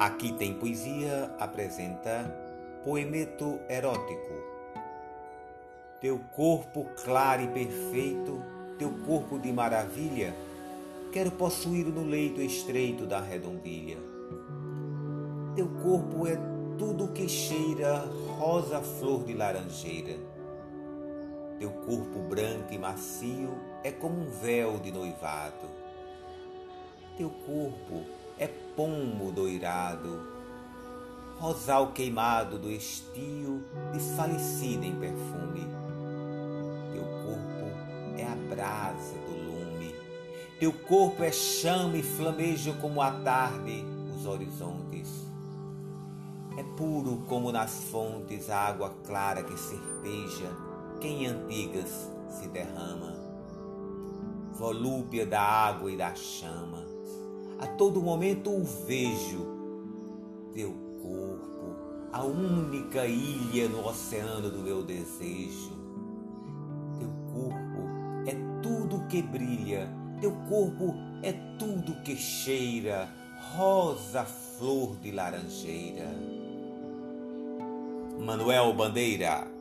Aqui tem poesia apresenta poemeto erótico. Teu corpo claro e perfeito, teu corpo de maravilha, quero possuir no leito estreito da redondilha. Teu corpo é tudo que cheira rosa flor de laranjeira. Teu corpo branco e macio é como um véu de noivado. Teu corpo é pomo doirado, rosal queimado do estio desfalecida em perfume. Teu corpo é a brasa do lume, teu corpo é chama e flamejo como a tarde os horizontes. É puro como nas fontes a água clara que serpeja, que em antigas se derrama. Volúpia da água e da chama, a todo momento o vejo. Teu corpo, a única ilha no oceano do meu desejo. Teu corpo é tudo que brilha, teu corpo é tudo que cheira, rosa flor de laranjeira. Manuel Bandeira